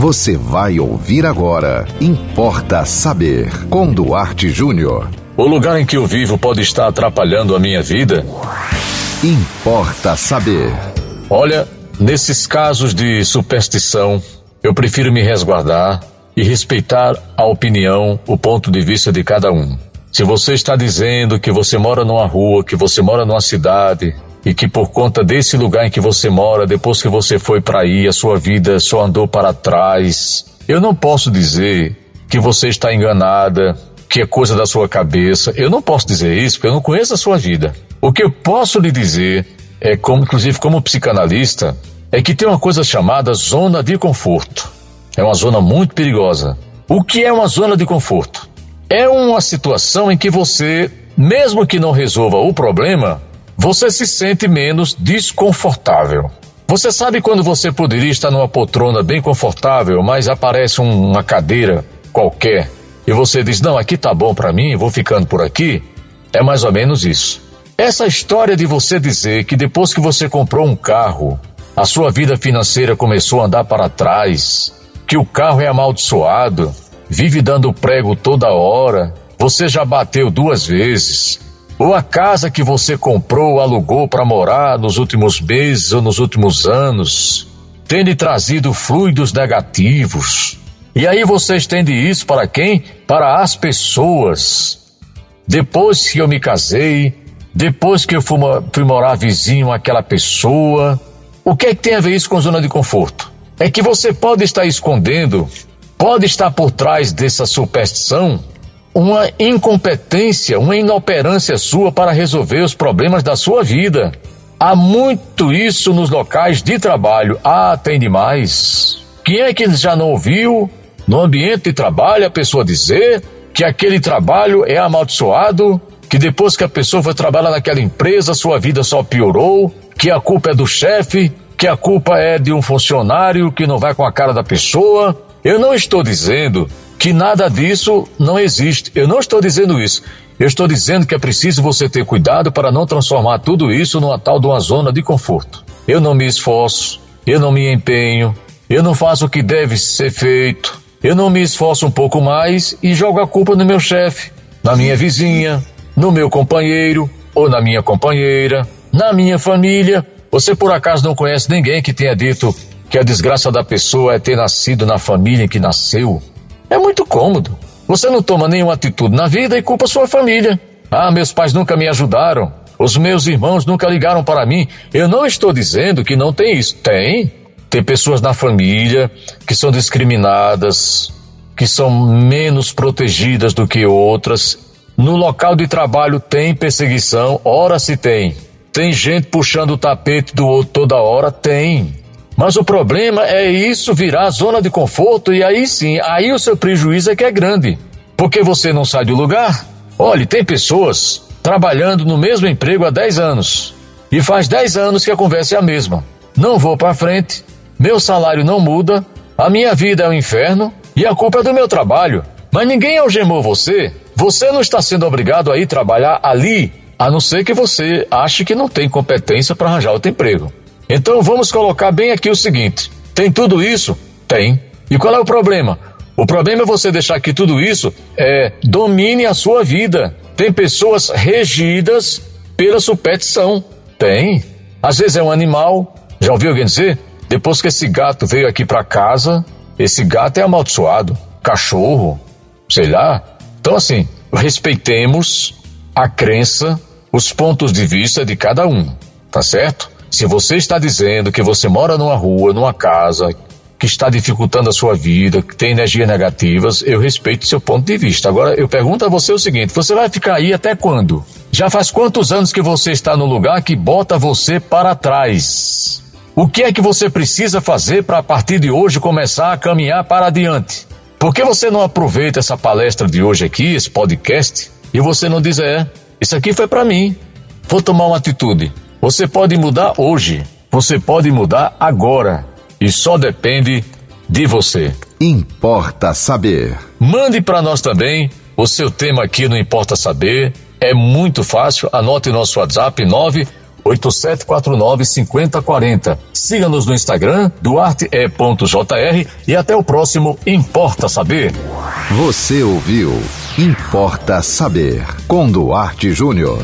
Você vai ouvir agora. Importa saber. Com Duarte Júnior. O lugar em que eu vivo pode estar atrapalhando a minha vida? Importa saber. Olha, nesses casos de superstição, eu prefiro me resguardar e respeitar a opinião, o ponto de vista de cada um. Se você está dizendo que você mora numa rua, que você mora numa cidade, e que por conta desse lugar em que você mora, depois que você foi para aí, a sua vida só andou para trás. Eu não posso dizer que você está enganada, que é coisa da sua cabeça. Eu não posso dizer isso porque eu não conheço a sua vida. O que eu posso lhe dizer é como, inclusive como psicanalista, é que tem uma coisa chamada zona de conforto. É uma zona muito perigosa. O que é uma zona de conforto? É uma situação em que você, mesmo que não resolva o problema, você se sente menos desconfortável. Você sabe quando você poderia estar numa poltrona bem confortável, mas aparece um, uma cadeira qualquer e você diz: "Não, aqui tá bom para mim, vou ficando por aqui"? É mais ou menos isso. Essa história de você dizer que depois que você comprou um carro, a sua vida financeira começou a andar para trás, que o carro é amaldiçoado, vive dando prego toda hora, você já bateu duas vezes, ou a casa que você comprou ou alugou para morar nos últimos meses ou nos últimos anos tem lhe trazido fluidos negativos. E aí você estende isso para quem? Para as pessoas. Depois que eu me casei, depois que eu fui, fui morar vizinho àquela pessoa, o que é que tem a ver isso com zona de conforto? É que você pode estar escondendo, pode estar por trás dessa superstição uma incompetência, uma inoperância sua para resolver os problemas da sua vida. Há muito isso nos locais de trabalho. Ah, tem demais. Quem é que já não ouviu no ambiente de trabalho a pessoa dizer que aquele trabalho é amaldiçoado, que depois que a pessoa foi trabalhar naquela empresa, sua vida só piorou, que a culpa é do chefe, que a culpa é de um funcionário que não vai com a cara da pessoa? Eu não estou dizendo que nada disso não existe. Eu não estou dizendo isso. Eu estou dizendo que é preciso você ter cuidado para não transformar tudo isso numa tal de uma zona de conforto. Eu não me esforço, eu não me empenho, eu não faço o que deve ser feito, eu não me esforço um pouco mais e jogo a culpa no meu chefe, na minha vizinha, no meu companheiro ou na minha companheira, na minha família. Você por acaso não conhece ninguém que tenha dito que a desgraça da pessoa é ter nascido na família em que nasceu? É muito cômodo. Você não toma nenhuma atitude na vida e culpa sua família. Ah, meus pais nunca me ajudaram. Os meus irmãos nunca ligaram para mim. Eu não estou dizendo que não tem isso. Tem. Tem pessoas na família que são discriminadas, que são menos protegidas do que outras. No local de trabalho tem perseguição, ora se tem. Tem gente puxando o tapete do outro toda hora? Tem. Mas o problema é isso virar zona de conforto e aí sim, aí o seu prejuízo é que é grande. Porque você não sai do lugar. Olhe, tem pessoas trabalhando no mesmo emprego há 10 anos. E faz 10 anos que a conversa é a mesma. Não vou para frente, meu salário não muda, a minha vida é um inferno e a culpa é do meu trabalho. Mas ninguém algemou você. Você não está sendo obrigado a ir trabalhar ali, a não ser que você ache que não tem competência para arranjar outro emprego. Então vamos colocar bem aqui o seguinte: tem tudo isso? Tem. E qual é o problema? O problema é você deixar que tudo isso é, domine a sua vida. Tem pessoas regidas pela superstição. Tem. Às vezes é um animal. Já ouviu alguém dizer? Depois que esse gato veio aqui para casa, esse gato é amaldiçoado. Cachorro, sei lá. Então, assim, respeitemos a crença, os pontos de vista de cada um, tá certo? Se você está dizendo que você mora numa rua, numa casa, que está dificultando a sua vida, que tem energias negativas, eu respeito seu ponto de vista. Agora, eu pergunto a você o seguinte: você vai ficar aí até quando? Já faz quantos anos que você está no lugar que bota você para trás? O que é que você precisa fazer para a partir de hoje começar a caminhar para adiante? Por que você não aproveita essa palestra de hoje aqui, esse podcast, e você não diz: é, isso aqui foi para mim, vou tomar uma atitude? Você pode mudar hoje, você pode mudar agora e só depende de você. Importa saber. Mande para nós também o seu tema aqui no Importa Saber. É muito fácil. Anote nosso WhatsApp 8749-5040. Siga-nos no Instagram, duarte.jr e até o próximo Importa Saber. Você ouviu Importa Saber com Duarte Júnior.